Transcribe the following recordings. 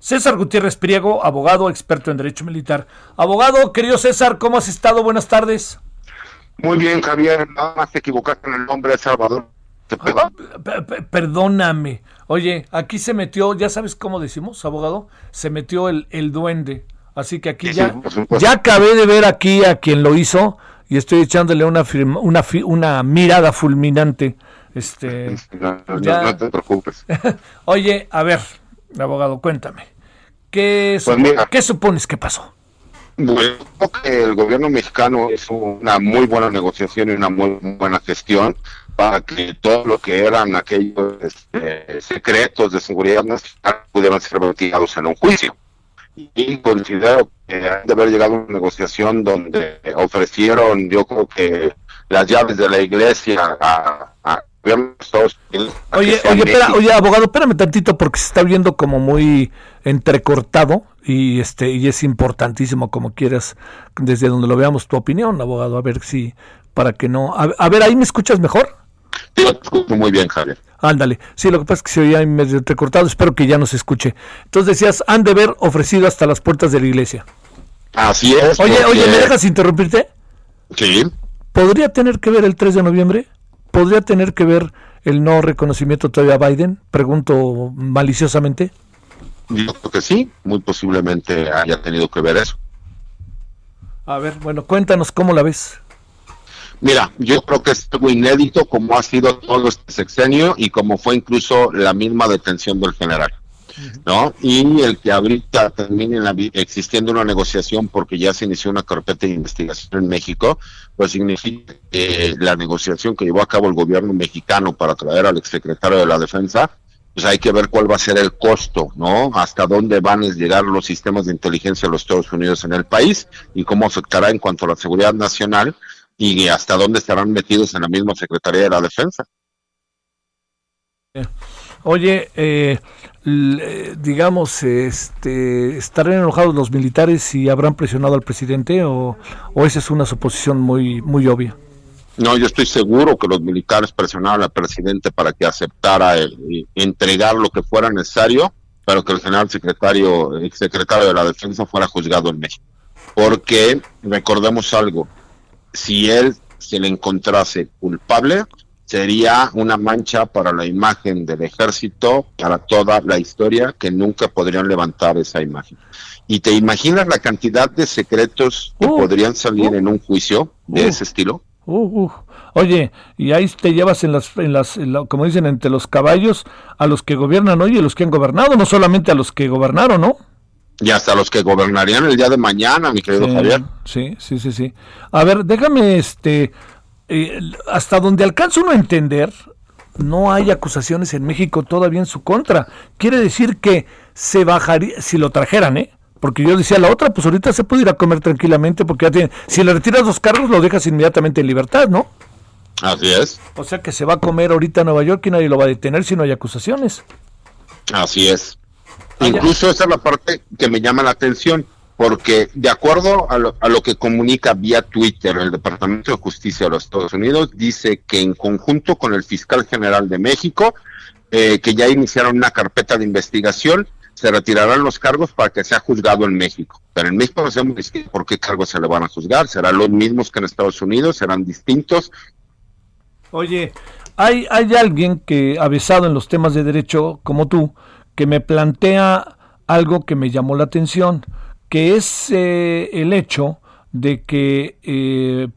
César Gutiérrez Priego, abogado, experto en derecho militar. Abogado, querido César, ¿cómo has estado? Buenas tardes. Muy bien, Javier, nada más te equivocaste en el nombre de Salvador. ¿Te p- Perdóname. Oye, aquí se metió, ya sabes cómo decimos, abogado, se metió el, el duende. Así que aquí Sí, ya, sí, ya acabé de ver aquí a quien lo hizo y estoy echándole una, firma- una, una mirada fulminante. Este, No, no, Ya. no te preocupes. oye, a ver, abogado, cuéntame. ¿Qué, Pues supo- mira. ¿Qué supones que pasó? Bueno, creo que el gobierno mexicano hizo una muy buena negociación y una muy buena gestión para que todo lo que eran aquellos este, secretos de seguridad nacional pudieran ser vertidos en un juicio. Y considero que han de haber llegado a una negociación donde ofrecieron, yo creo que las llaves de la iglesia a, a Oye, oye, espera, oye, abogado, espérame tantito porque se está viendo como muy entrecortado y este y es importantísimo como quieras desde donde lo veamos tu opinión, abogado, a ver si para que no a, a ver, ahí me escuchas mejor? Sí, lo escucho muy bien, Javier. Ándale. Sí, lo que pasa es que se oía ahí medio entrecortado, espero que ya nos escuche. Entonces decías, han de ver ofrecido hasta las puertas de la iglesia. Así es. Oye, porque- oye, ¿me dejas interrumpirte? Sí. ¿Podría tener que ver el 3 de noviembre? ¿Podría tener que ver el no reconocimiento todavía a Biden? Pregunto maliciosamente. Yo creo que sí, muy posiblemente haya tenido que ver eso. A ver, bueno, cuéntanos cómo la ves. Mira, yo creo que es algo inédito como ha sido todo este sexenio y como fue incluso la misma detención del general, ¿no? Y el que ahorita termine la existiendo una negociación porque ya se inició una carpeta de investigación en México, pues significa que la negociación que llevó a cabo el gobierno mexicano para traer al exsecretario de la Defensa, pues hay que ver cuál va a ser el costo, ¿no? Hasta dónde van a llegar los sistemas de inteligencia de los Estados Unidos en el país y cómo afectará en cuanto a la seguridad nacional y hasta dónde estarán metidos en la misma Secretaría de la Defensa. Oye, eh, eh, digamos, este, ¿estarán enojados los militares y habrán presionado al presidente o, esa es una suposición muy, muy obvia? No, yo estoy seguro que los militares presionaron al presidente para que aceptara eh, entregar lo que fuera necesario, pero que el general secretario, el secretario de la Defensa fuera juzgado en México. Porque recordemos algo, si él se le encontrase culpable, sería una mancha para la imagen del ejército, para toda la historia, que nunca podrían levantar esa imagen. ¿Y te imaginas la cantidad de secretos que Uh, podrían salir uh, en un juicio de uh. ese estilo? Uh, uh. Oye, y ahí te llevas en las, en las en la- como dicen, entre los caballos a los que gobiernan hoy y a los que han gobernado, no solamente a los que gobernaron, ¿no? Y hasta los que gobernarían el día de mañana, mi querido Sí, Javier. Sí, sí, sí, sí. A ver, déjame, este, eh, hasta donde alcanzo uno a entender, no hay acusaciones en México todavía en su contra. Quiere decir que se bajaría, si lo trajeran, ¿eh? Porque yo decía la otra, pues ahorita se puede ir a comer tranquilamente porque ya tiene, si le retiras los cargos lo dejas inmediatamente en libertad, ¿no? Así es, O sea que se va a comer ahorita a Nueva York y nadie lo va a detener si no hay acusaciones. así es. Ah. Incluso esa es la parte que me llama la atención, porque de acuerdo a lo, a lo que comunica vía Twitter el Departamento de Justicia de los Estados Unidos, dice que en conjunto con el fiscal general de México, eh, que ya iniciaron una carpeta de investigación, se retirarán los cargos para que sea juzgado en México. Pero en México no sabemos por qué cargos se le van a juzgar. ¿Serán los mismos que en Estados Unidos? ¿Serán distintos? Oye, hay, hay alguien que, avesado en los temas de derecho como tú, que me plantea algo que me llamó la atención, que es eh, el hecho de que, eh,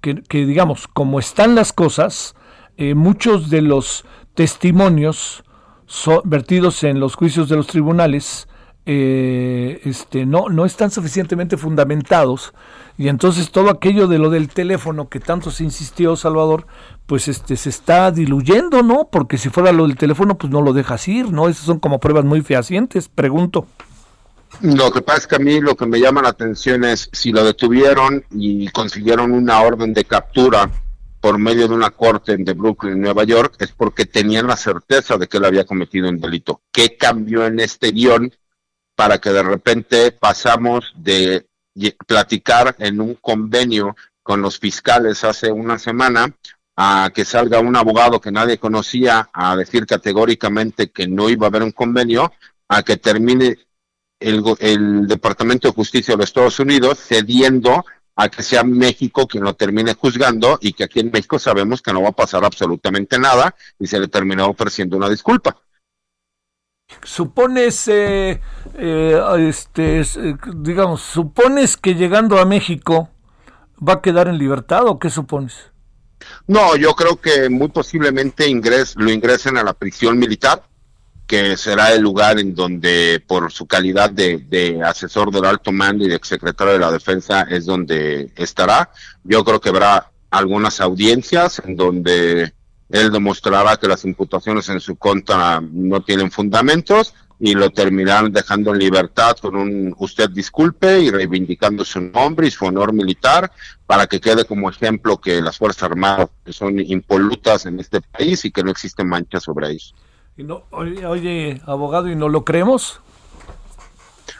que, digamos, como están las cosas, eh, muchos de los testimonios so- vertidos en los juicios de los tribunales eh, este, no, no están suficientemente fundamentados y entonces todo aquello de lo del teléfono que tanto se insistió Salvador, pues este se está diluyendo, ¿no? Porque si fuera lo del teléfono, pues no lo dejas ir, ¿no? Esas son como pruebas muy fehacientes, pregunto. Lo que pasa es que a mí lo que me llama la atención es si lo detuvieron y consiguieron una orden de captura por medio de una corte de Brooklyn, Nueva York, es porque tenían la certeza de que él había cometido un delito. ¿Qué cambió en este guion para que de repente pasamos de platicar en un convenio con los fiscales hace una semana a que salga un abogado que nadie conocía a decir categóricamente que no iba a haber un convenio, a que termine el, el Departamento de Justicia de los Estados Unidos cediendo a que sea México quien lo termine juzgando y que aquí en México sabemos que no va a pasar absolutamente nada y se le terminó ofreciendo una disculpa. Supones, eh, eh, este, eh, digamos, supones que llegando a México va a quedar en libertad o qué supones? No, yo creo que muy posiblemente ingres, lo ingresen a la prisión militar, que será el lugar en donde, por su calidad de, asesor del alto mando y de secretario de la defensa, es donde estará. Yo creo que habrá algunas audiencias en donde él demostrará que las imputaciones en su contra no tienen fundamentos y lo terminarán dejando en libertad con un usted disculpe y reivindicando su nombre y su honor militar para que quede como ejemplo que las Fuerzas Armadas son impolutas en este país y que no existen manchas sobre ellos. Y no, oye, oye, abogado, ¿y no lo creemos?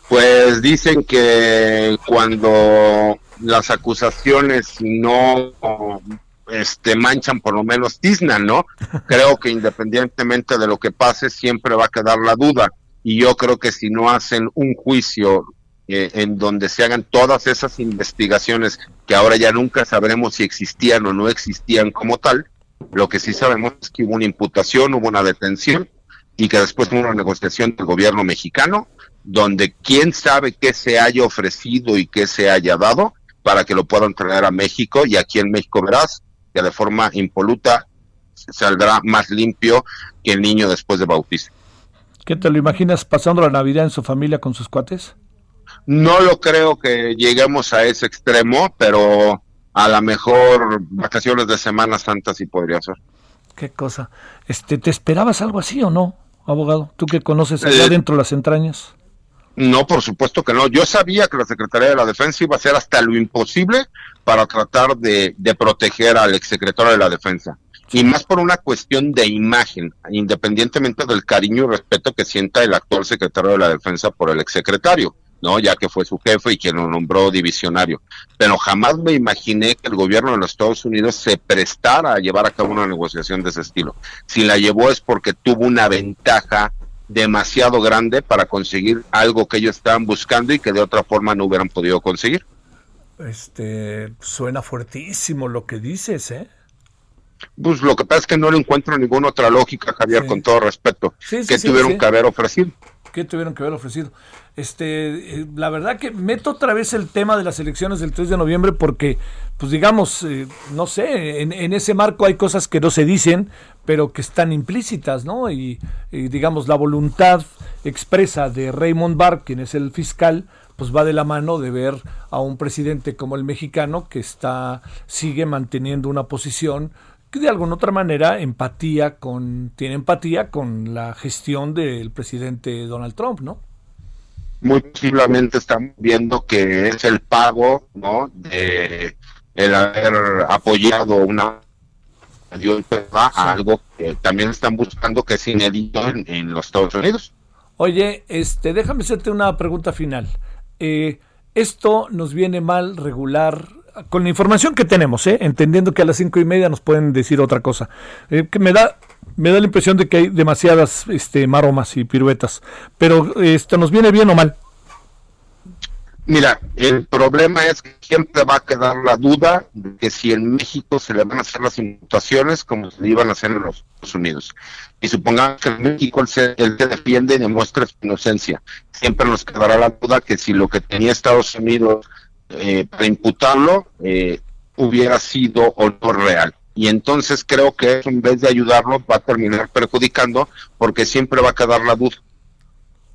Pues dicen que cuando las acusaciones no este, manchan por lo menos tiznan, ¿no? Creo que independientemente de lo que pase, siempre va a quedar la duda. Y yo creo que si no hacen un juicio eh, en donde se hagan todas esas investigaciones que ahora ya nunca sabremos si existían o no existían como tal, lo que sí sabemos es que hubo una imputación, hubo una detención y que después hubo una negociación del gobierno mexicano donde quién sabe qué se haya ofrecido y qué se haya dado para que lo puedan traer a México y aquí en México verás que de forma impoluta saldrá más limpio que el niño después de bautizo. ¿Qué te lo imaginas pasando la Navidad en su familia con sus cuates? No lo creo que lleguemos a ese extremo, pero a lo mejor vacaciones de Semana Santa sí podría ser. Qué cosa. Este, ¿Te esperabas algo así o no, abogado? Tú que conoces allá Eh, dentro las entrañas. No, por supuesto que no. Yo sabía que la Secretaría de la Defensa iba a hacer hasta lo imposible para tratar de, de proteger al exsecretario de la Defensa. Y más por una cuestión de imagen, independientemente del cariño y respeto que sienta el actual secretario de la Defensa por el exsecretario, ¿no? Ya que fue su jefe y quien lo nombró divisionario. Pero jamás me imaginé que el gobierno de los Estados Unidos se prestara a llevar a cabo una negociación de ese estilo. Si la llevó es porque tuvo una ventaja demasiado grande para conseguir algo que ellos estaban buscando y que de otra forma no hubieran podido conseguir. Este, suena fuertísimo lo que dices, ¿eh? Pues lo que pasa es que no le encuentro ninguna otra lógica, Javier, Sí. con todo respeto, Sí, sí, que tuvieron que haber ofrecido. ¿Qué tuvieron que haber ofrecido? Este, eh, la verdad que meto otra vez el tema de las elecciones del 3 de noviembre porque, pues digamos, eh, no sé, en, en ese marco hay cosas que no se dicen, pero que están implícitas, ¿no? Y, y, digamos, la voluntad expresa de Raymond Barr, quien es el fiscal, pues va de la mano de ver a un presidente como el mexicano que está, sigue manteniendo una posición que de alguna otra manera empatía con, tiene empatía con la gestión del presidente Donald Trump, ¿no? Muy posiblemente estamos viendo que es el pago, ¿no? De el haber apoyado una a algo que también están buscando que es inédito en, en los Estados Unidos. Oye, este, déjame hacerte una pregunta final. Eh, esto nos viene mal regular con la información que tenemos, ¿eh? entendiendo que a las cinco y media nos pueden decir otra cosa. Eh, que me da me da la impresión de que hay demasiadas este, maromas y piruetas. Pero esto nos viene bien o mal. Mira, el problema es que siempre va a quedar la duda de que si en México se le van a hacer las imputaciones como se le iban a hacer en los Estados Unidos. Y supongamos que en México él se, él se defiende y demuestra su inocencia. Siempre nos quedará la duda que si lo que tenía Estados Unidos eh, para imputarlo eh, hubiera sido o no real. Y entonces creo que eso en vez de ayudarlo va a terminar perjudicando porque siempre va a quedar la duda.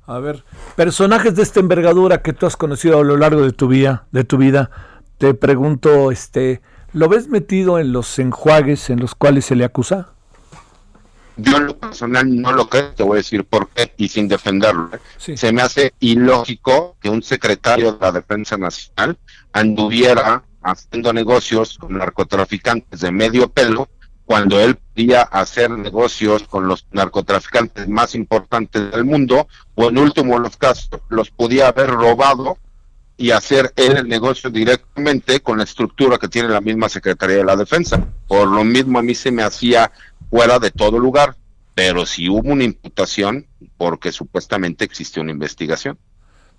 A ver, personajes de esta envergadura que tú has conocido a lo largo de tu vida, de tu vida, te pregunto, este, ¿lo ves metido en los enjuagues en los cuales se le acusa? Yo en lo personal no lo creo, te voy a decir por qué y sin defenderlo. ¿eh? Se me hace ilógico que un secretario de la Defensa Nacional anduviera haciendo negocios con narcotraficantes de medio pelo cuando él podía hacer negocios con los narcotraficantes más importantes del mundo o en último los casos los podía haber robado y hacer él el negocio directamente con la estructura que tiene la misma Secretaría de la Defensa. Por lo mismo a mí se me hacía fuera de todo lugar, pero si hubo una imputación porque supuestamente existe una investigación.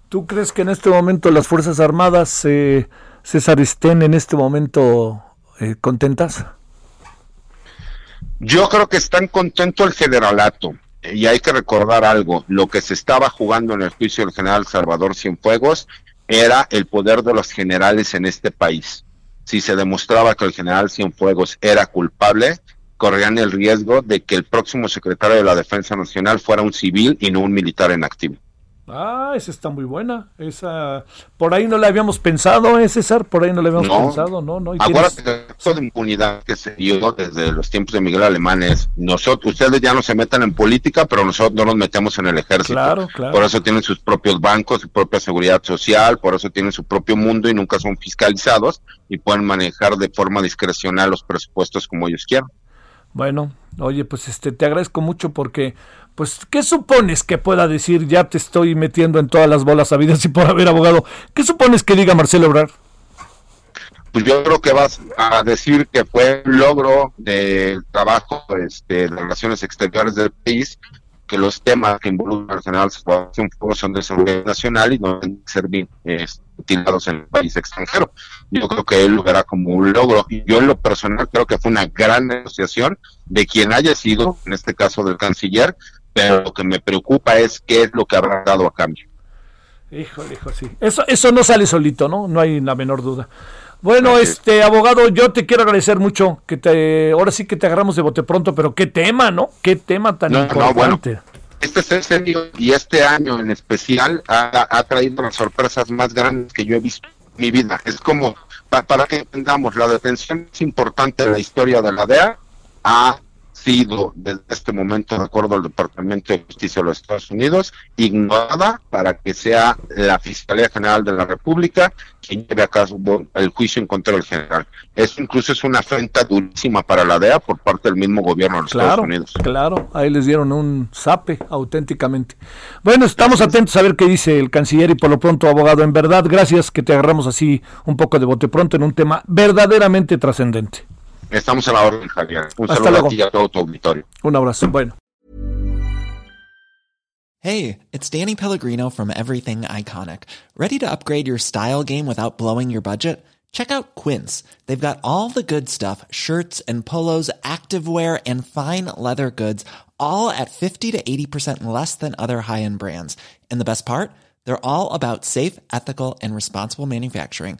¿Tú crees que en este momento las Fuerzas Armadas, eh, César, estén en este momento eh, contentas? Yo creo que están contentos el generalato. Y hay que recordar algo, lo que se estaba jugando en el juicio del general Salvador Cienfuegos era el poder de los generales en este país. Si se demostraba que el general Cienfuegos era culpable, corrían el riesgo de que el próximo secretario de la Defensa Nacional fuera un civil y no un militar en activo. Ah, esa está muy buena. Esa, por ahí no la habíamos pensado, ¿eh, César? Por ahí no la habíamos pensado, ¿no? no que esto de impunidad que se dio desde los tiempos de Miguel Alemán es, nosotros, ustedes ya no se metan en política, pero nosotros no nos metemos en el ejército. Claro, claro. Por eso tienen sus propios bancos, su propia seguridad social, por eso tienen su propio mundo y nunca son fiscalizados y pueden manejar de forma discrecional los presupuestos como ellos quieran. Bueno, oye, pues este te agradezco mucho porque pues ¿qué supones que pueda decir? Ya te estoy metiendo en todas las bolas habidas y por haber abogado. ¿Qué supones que diga Marcelo Obrar? Pues yo creo que vas a decir que fue un logro del trabajo este, de relaciones exteriores del país que los temas que involucran al general Sebastián son de seguridad nacional y no deben ser utilizados en el país extranjero. Yo creo que él lo verá como un logro. Yo en lo personal creo que fue una gran negociación de quien haya sido, en este caso del canciller, pero lo que me preocupa es qué es lo que habrá dado a cambio. Híjole, hijo, sí. Eso, eso no sale solito, ¿no? No hay la menor duda. Bueno, este abogado, yo te quiero agradecer mucho que te, ahora sí que te agarramos de bote pronto, pero qué tema, ¿no? Qué tema tan importante. este es el serio y este año en especial ha, traído las sorpresas más grandes que yo he visto en mi vida. Es como, para que entendamos, la detención es importante en la historia de la DEA, ha sido desde este momento, de acuerdo al Departamento de Justicia de los Estados Unidos, ignorada para que sea la Fiscalía General de la República quien lleve a cabo el juicio en contra del general. Eso incluso es una afrenta durísima para la DEA por parte del mismo gobierno de los Estados Unidos. Claro, ahí les dieron un zape auténticamente. Bueno, estamos atentos a ver qué dice el canciller y por lo pronto, abogado, en verdad, gracias que te agarramos así un poco de bote pronto en un tema verdaderamente trascendente. Estamos a la orden, Javier. Un Hasta saludo luego. a ti y a todo tu auditorio. Un abrazo. Bueno. Hey, it's Danny Pellegrino from Everything Iconic. Ready to upgrade your style game without blowing your budget? Check out Quince. They've got all the good stuff shirts and polos, activewear, and fine leather goods, all at 50 to 80% less than other high end brands. And the best part? They're all about safe, ethical, and responsible manufacturing.